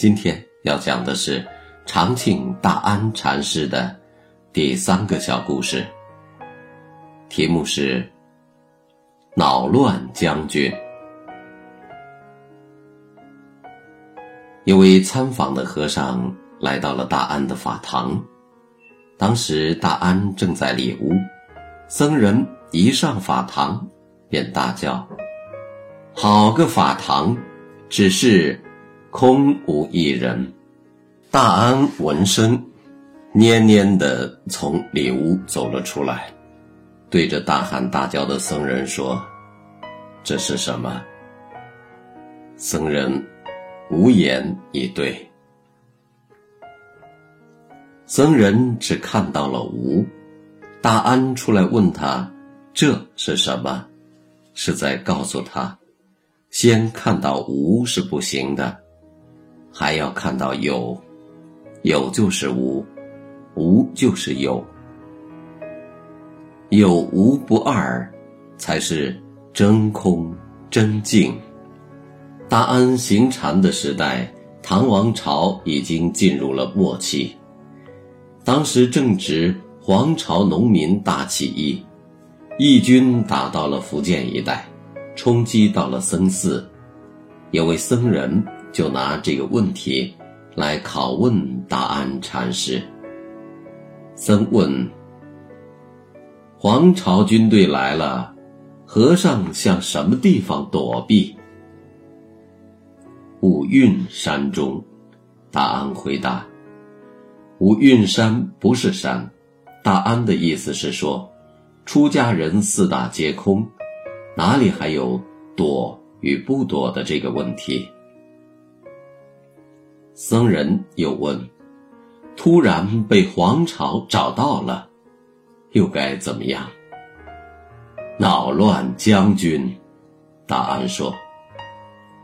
今天要讲的是长庆大安禅师的第三个小故事，题目是“恼乱将军”。一位参访的和尚来到了大安的法堂，当时大安正在里屋，僧人一上法堂，便大叫：“好个法堂，只是……”空无一人，大安闻声，蔫蔫的从里屋走了出来，对着大喊大叫的僧人说：“这是什么？”僧人无言以对。僧人只看到了无，大安出来问他：“这是什么？”是在告诉他，先看到无是不行的。还要看到有，有就是无，无就是有，有无不二，才是真空真净。大安行禅的时代，唐王朝已经进入了末期，当时正值黄巢农民大起义，义军打到了福建一带，冲击到了僧寺，有位僧人。就拿这个问题来拷问大安禅师。僧问：“黄巢军队来了，和尚向什么地方躲避？”五蕴山中，大安回答：“五蕴山不是山。”大安的意思是说，出家人四大皆空，哪里还有躲与不躲的这个问题？僧人又问：“突然被皇朝找到了，又该怎么样？”恼乱将军，大安说：“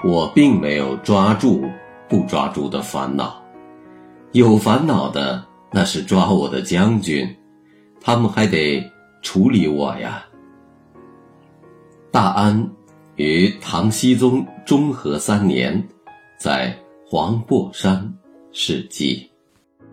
我并没有抓住不抓住的烦恼，有烦恼的那是抓我的将军，他们还得处理我呀。”大安于唐僖宗中和三年，在。黄檗山事迹。